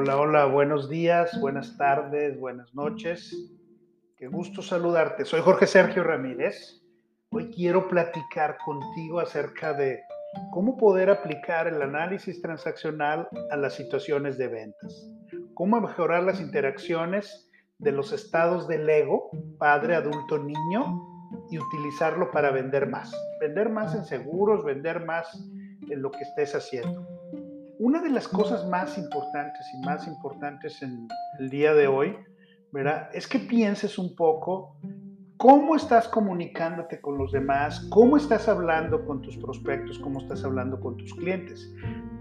Hola, hola, buenos días, buenas tardes, buenas noches. Qué gusto saludarte. Soy Jorge Sergio Ramírez. Hoy quiero platicar contigo acerca de cómo poder aplicar el análisis transaccional a las situaciones de ventas. Cómo mejorar las interacciones de los estados del ego, padre, adulto, niño, y utilizarlo para vender más. Vender más en seguros, vender más en lo que estés haciendo. Una de las cosas más importantes y más importantes en el día de hoy, ¿verdad? Es que pienses un poco cómo estás comunicándote con los demás, cómo estás hablando con tus prospectos, cómo estás hablando con tus clientes.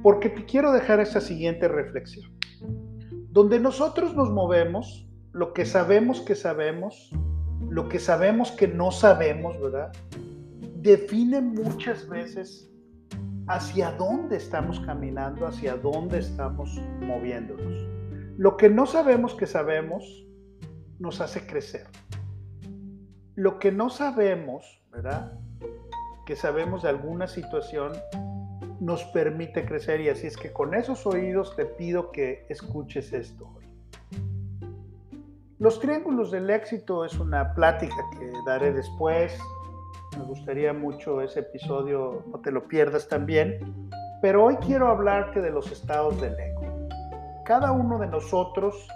Porque te quiero dejar esta siguiente reflexión. Donde nosotros nos movemos, lo que sabemos que sabemos, lo que sabemos que no sabemos, ¿verdad? Define muchas veces hacia dónde estamos caminando, hacia dónde estamos moviéndonos. Lo que no sabemos que sabemos nos hace crecer. Lo que no sabemos, ¿verdad? Que sabemos de alguna situación nos permite crecer y así es que con esos oídos te pido que escuches esto hoy. Los triángulos del éxito es una plática que daré después. Me gustaría mucho ese episodio, no te lo pierdas también. Pero hoy quiero hablarte de los estados del ego. Cada uno de nosotros,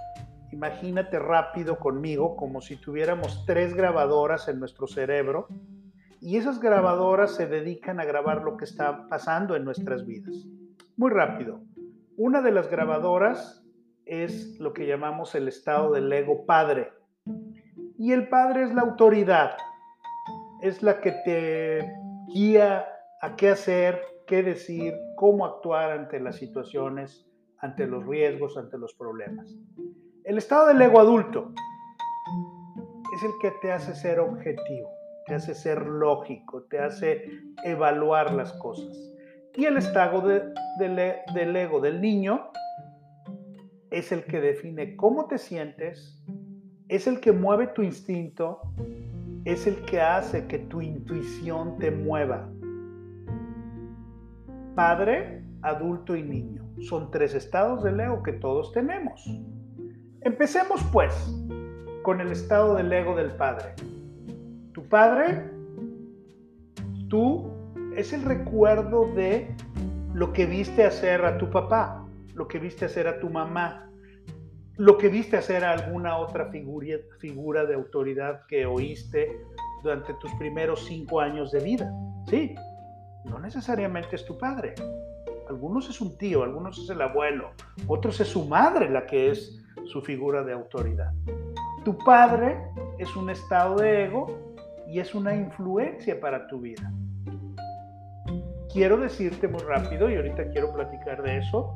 imagínate rápido conmigo, como si tuviéramos tres grabadoras en nuestro cerebro y esas grabadoras se dedican a grabar lo que está pasando en nuestras vidas. Muy rápido. Una de las grabadoras es lo que llamamos el estado del ego padre. Y el padre es la autoridad, es la que te guía a qué hacer, qué decir, cómo actuar ante las situaciones, ante los riesgos, ante los problemas. El estado del ego adulto es el que te hace ser objetivo, te hace ser lógico, te hace evaluar las cosas. Y el estado del ego del niño es el que define cómo te sientes, es el que mueve tu instinto, es el que hace que tu intuición te mueva. Padre, adulto y niño. Son tres estados del ego que todos tenemos. Empecemos pues con el estado del ego del padre. Tu padre, tú, es el recuerdo de lo que viste hacer a tu papá lo que viste hacer a tu mamá, lo que viste hacer a alguna otra figura, figura de autoridad que oíste durante tus primeros cinco años de vida. Sí, no necesariamente es tu padre. Algunos es un tío, algunos es el abuelo, otros es su madre la que es su figura de autoridad. Tu padre es un estado de ego y es una influencia para tu vida. Quiero decirte muy rápido, y ahorita quiero platicar de eso,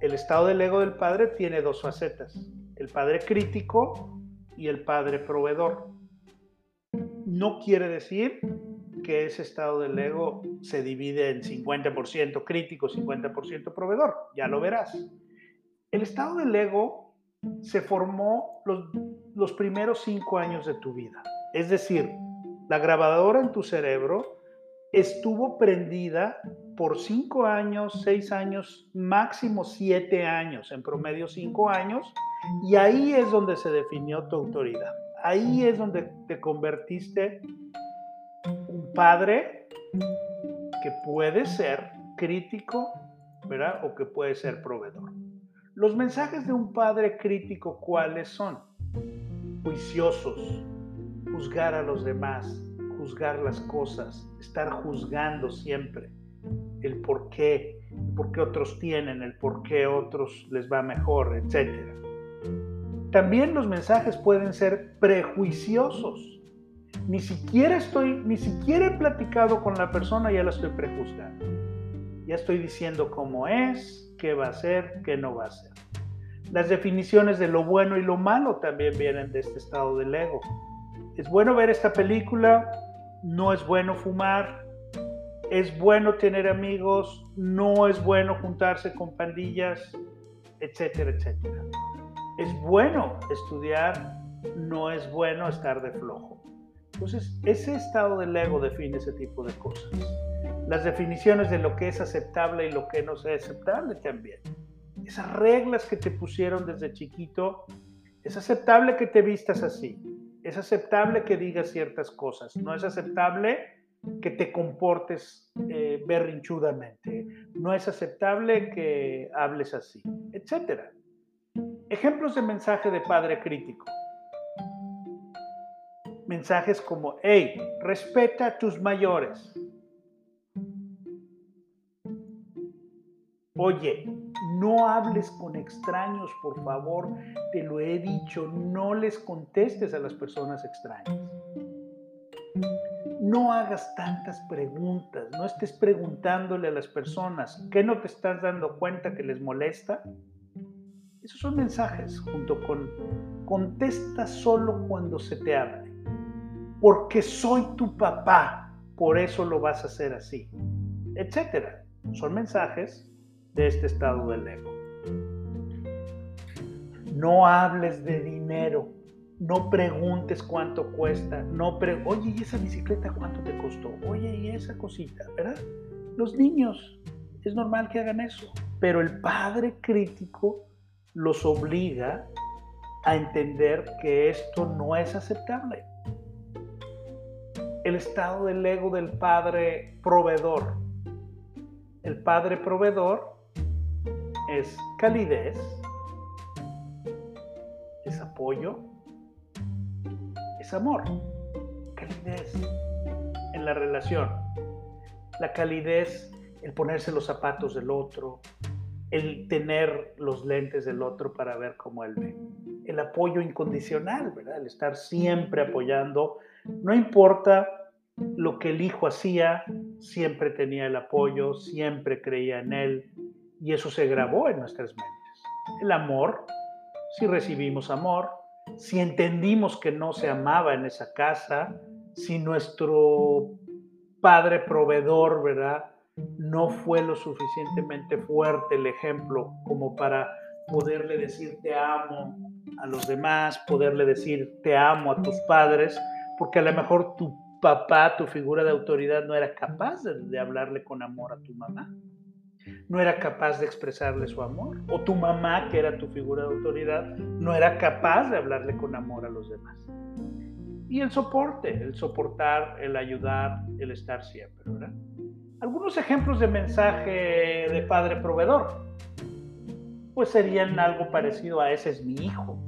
el estado del ego del padre tiene dos facetas, el padre crítico y el padre proveedor. No quiere decir que ese estado del ego se divide en 50% crítico, 50% proveedor, ya lo verás. El estado del ego se formó los, los primeros cinco años de tu vida, es decir, la grabadora en tu cerebro estuvo prendida por cinco años, seis años, máximo siete años, en promedio cinco años, y ahí es donde se definió tu autoridad. Ahí es donde te convertiste un padre que puede ser crítico, ¿verdad? O que puede ser proveedor. Los mensajes de un padre crítico, ¿cuáles son? Juiciosos, juzgar a los demás, juzgar las cosas, estar juzgando siempre el por qué, por qué otros tienen, el por qué otros les va mejor, etc. También los mensajes pueden ser prejuiciosos. Ni siquiera estoy, ni siquiera he platicado con la persona, ya la estoy prejuzgando. Ya estoy diciendo cómo es, qué va a ser, qué no va a ser. Las definiciones de lo bueno y lo malo también vienen de este estado del ego. Es bueno ver esta película, no es bueno fumar, es bueno tener amigos, no es bueno juntarse con pandillas, etcétera, etcétera. Es bueno estudiar, no es bueno estar de flojo. Entonces, ese estado del ego define ese tipo de cosas. Las definiciones de lo que es aceptable y lo que no es aceptable también. esas reglas que te pusieron desde chiquito, es aceptable que te vistas así, es aceptable que digas ciertas cosas, no es aceptable que te comportes eh, berrinchudamente, no es aceptable que hables así, etc. Ejemplos de mensaje de padre crítico. Mensajes como, hey, respeta a tus mayores. Oye, no hables con extraños, por favor. Te lo he dicho, no les contestes a las personas extrañas. No hagas tantas preguntas, no estés preguntándole a las personas, ¿qué no te estás dando cuenta que les molesta? Esos son mensajes junto con contesta solo cuando se te hable. Porque soy tu papá, por eso lo vas a hacer así, etcétera. Son mensajes de este estado del ego. No hables de dinero, no preguntes cuánto cuesta, no pre oye, ¿y esa bicicleta cuánto te costó? Oye, ¿y esa cosita? ¿Verdad? Los niños, es normal que hagan eso, pero el padre crítico los obliga a entender que esto no es aceptable. El estado del ego del padre proveedor. El padre proveedor es calidez, es apoyo, es amor. Calidez en la relación. La calidez, el ponerse los zapatos del otro, el tener los lentes del otro para ver cómo él ve. El apoyo incondicional, ¿verdad? El estar siempre apoyando. No importa lo que el hijo hacía, siempre tenía el apoyo, siempre creía en él, y eso se grabó en nuestras mentes. El amor, si recibimos amor, si entendimos que no se amaba en esa casa, si nuestro padre proveedor, ¿verdad? No fue lo suficientemente fuerte el ejemplo como para poderle decir te amo a los demás, poderle decir te amo a tus padres, porque a lo mejor tu papá, tu figura de autoridad, no era capaz de, de hablarle con amor a tu mamá no era capaz de expresarle su amor. O tu mamá, que era tu figura de autoridad, no era capaz de hablarle con amor a los demás. Y el soporte, el soportar, el ayudar, el estar siempre. Algunos ejemplos de mensaje de padre proveedor, pues serían algo parecido a ese es mi hijo.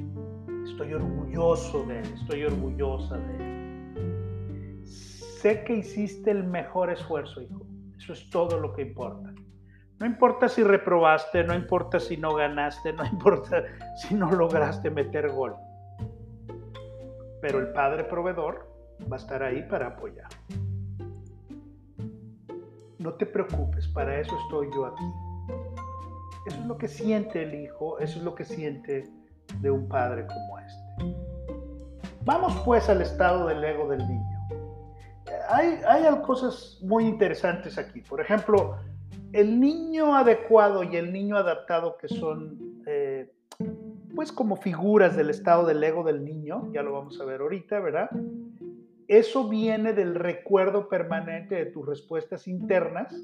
Estoy orgulloso de él, estoy orgullosa de él. Sé que hiciste el mejor esfuerzo, hijo. Eso es todo lo que importa. No importa si reprobaste, no importa si no ganaste, no importa si no lograste meter gol. Pero el Padre Proveedor va a estar ahí para apoyar. No te preocupes, para eso estoy yo aquí. Eso es lo que siente el Hijo, eso es lo que siente de un Padre como este. Vamos pues al estado del ego del niño. Hay, hay cosas muy interesantes aquí. Por ejemplo, el niño adecuado y el niño adaptado, que son eh, pues como figuras del estado del ego del niño, ya lo vamos a ver ahorita, ¿verdad? Eso viene del recuerdo permanente de tus respuestas internas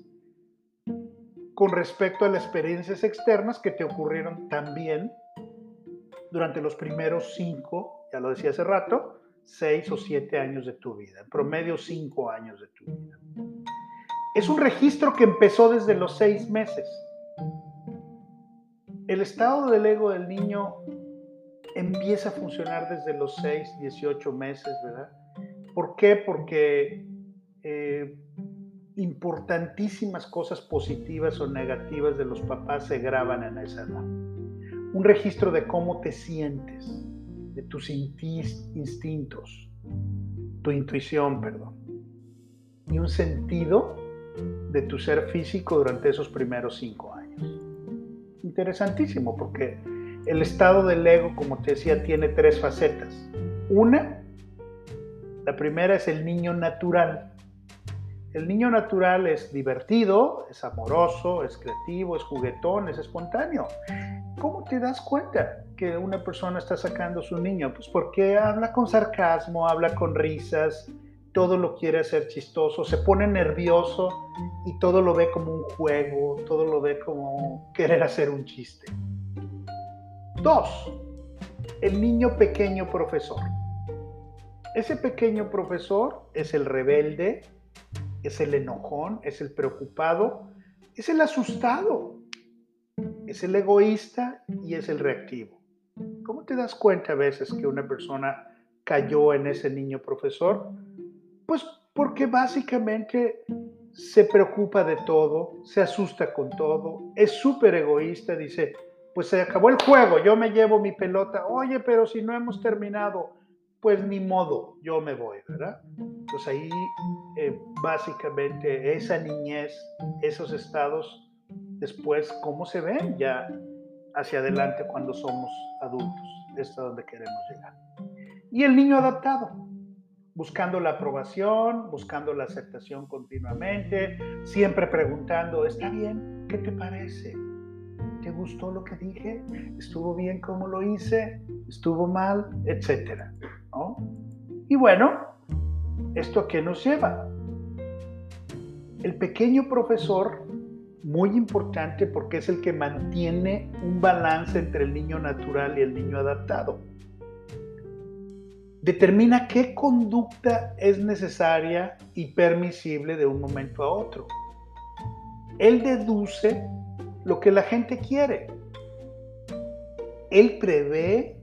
con respecto a las experiencias externas que te ocurrieron también durante los primeros cinco, ya lo decía hace rato, seis o siete años de tu vida, en promedio cinco años de tu vida. Es un registro que empezó desde los seis meses. El estado del ego del niño empieza a funcionar desde los 6, 18 meses, ¿verdad? ¿Por qué? Porque eh, importantísimas cosas positivas o negativas de los papás se graban en esa edad. Un registro de cómo te sientes, de tus instintos, tu intuición, perdón. Y un sentido de tu ser físico durante esos primeros cinco años. Interesantísimo porque el estado del ego, como te decía, tiene tres facetas. Una, la primera es el niño natural. El niño natural es divertido, es amoroso, es creativo, es juguetón, es espontáneo. ¿Cómo te das cuenta que una persona está sacando a su niño? Pues porque habla con sarcasmo, habla con risas, todo lo quiere hacer chistoso, se pone nervioso y todo lo ve como un juego, todo lo ve como querer hacer un chiste. Dos, el niño pequeño profesor. Ese pequeño profesor es el rebelde, es el enojón, es el preocupado, es el asustado, es el egoísta y es el reactivo. ¿Cómo te das cuenta a veces que una persona cayó en ese niño profesor? Pues porque básicamente se preocupa de todo, se asusta con todo, es súper egoísta, dice, pues se acabó el juego, yo me llevo mi pelota, oye, pero si no hemos terminado, pues ni modo, yo me voy, ¿verdad? Pues ahí eh, básicamente esa niñez, esos estados, después, ¿cómo se ven ya hacia adelante cuando somos adultos? Es a donde queremos llegar. Y el niño adaptado, buscando la aprobación, buscando la aceptación continuamente, siempre preguntando, ¿está bien? ¿Qué te parece? ¿Te gustó lo que dije? ¿Estuvo bien como lo hice? ¿Estuvo mal? Etcétera. Y bueno, ¿esto a qué nos lleva? El pequeño profesor, muy importante porque es el que mantiene un balance entre el niño natural y el niño adaptado determina qué conducta es necesaria y permisible de un momento a otro. Él deduce lo que la gente quiere. Él prevé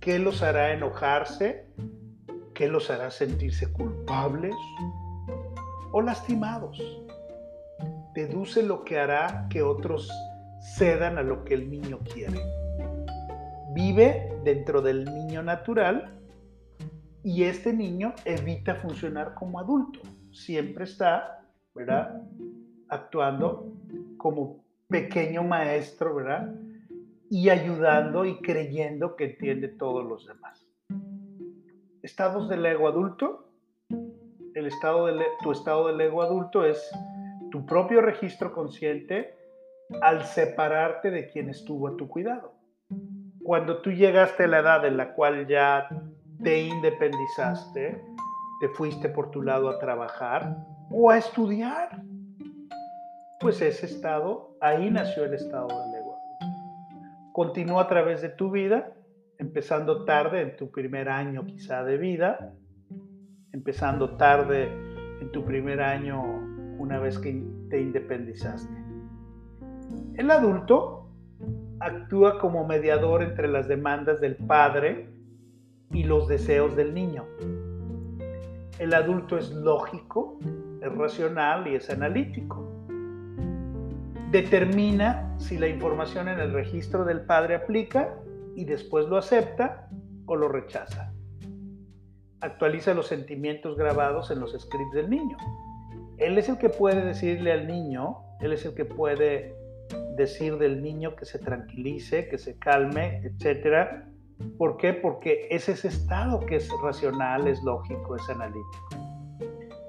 qué los hará enojarse, qué los hará sentirse culpables o lastimados. Deduce lo que hará que otros cedan a lo que el niño quiere. Vive dentro del niño natural y este niño evita funcionar como adulto. Siempre está, ¿verdad? Actuando como pequeño maestro, ¿verdad? Y ayudando y creyendo que entiende todos los demás. Estados del ego adulto. El estado de tu estado del ego adulto es tu propio registro consciente al separarte de quien estuvo a tu cuidado. Cuando tú llegaste a la edad en la cual ya te independizaste, te fuiste por tu lado a trabajar o a estudiar. Pues ese estado, ahí nació el estado del ego. Continúa a través de tu vida, empezando tarde en tu primer año quizá de vida, empezando tarde en tu primer año una vez que te independizaste. El adulto actúa como mediador entre las demandas del padre y los deseos del niño. El adulto es lógico, es racional y es analítico. Determina si la información en el registro del padre aplica y después lo acepta o lo rechaza. Actualiza los sentimientos grabados en los scripts del niño. Él es el que puede decirle al niño, él es el que puede decir del niño que se tranquilice, que se calme, etcétera, ¿Por qué? Porque es ese estado que es racional, es lógico, es analítico.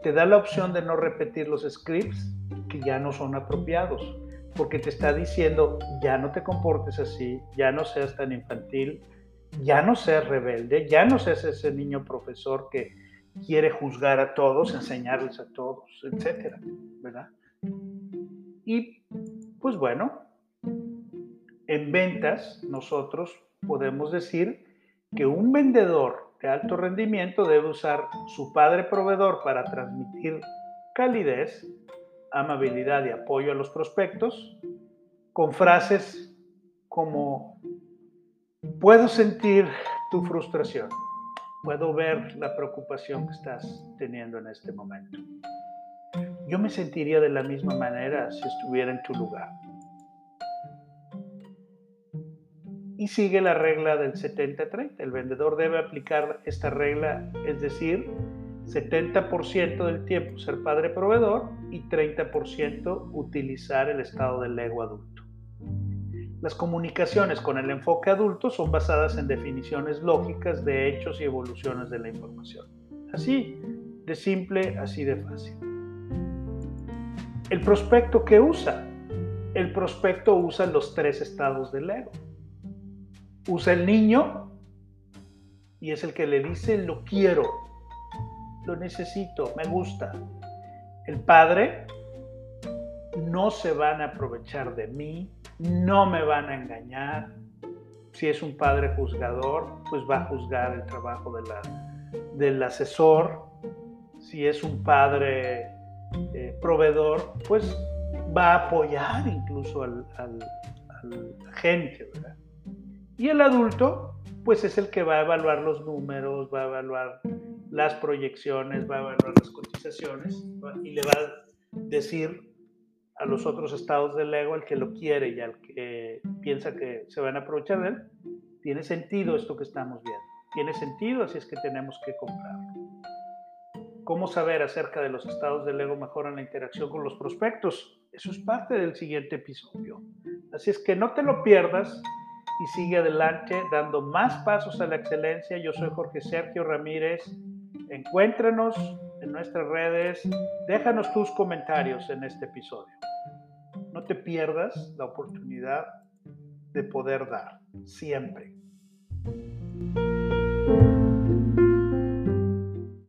Te da la opción de no repetir los scripts que ya no son apropiados, porque te está diciendo, ya no te comportes así, ya no seas tan infantil, ya no seas rebelde, ya no seas ese niño profesor que quiere juzgar a todos, enseñarles a todos, etcétera, ¿verdad? Y pues bueno, en ventas nosotros podemos decir que un vendedor de alto rendimiento debe usar su padre proveedor para transmitir calidez, amabilidad y apoyo a los prospectos con frases como puedo sentir tu frustración, puedo ver la preocupación que estás teniendo en este momento. Yo me sentiría de la misma manera si estuviera en tu lugar. Y sigue la regla del 70-30. El vendedor debe aplicar esta regla, es decir, 70% del tiempo ser padre proveedor y 30% utilizar el estado del ego adulto. Las comunicaciones con el enfoque adulto son basadas en definiciones lógicas de hechos y evoluciones de la información. Así de simple, así de fácil. El prospecto que usa. El prospecto usa los tres estados del ego usa el niño y es el que le dice lo quiero. lo necesito, me gusta. El padre no se van a aprovechar de mí, no me van a engañar. Si es un padre juzgador, pues va a juzgar el trabajo de la, del asesor. Si es un padre eh, proveedor, pues va a apoyar incluso al, al, al gente, ¿verdad? Y el adulto, pues es el que va a evaluar los números, va a evaluar las proyecciones, va a evaluar las cotizaciones y le va a decir a los otros estados del ego, al que lo quiere y al que piensa que se van a aprovechar de él, tiene sentido esto que estamos viendo. Tiene sentido, así es que tenemos que comprarlo. ¿Cómo saber acerca de los estados del ego mejora la interacción con los prospectos? Eso es parte del siguiente episodio. Así es que no te lo pierdas y sigue adelante dando más pasos a la excelencia. Yo soy Jorge Sergio Ramírez. Encuéntranos en nuestras redes. Déjanos tus comentarios en este episodio. No te pierdas la oportunidad de poder dar siempre.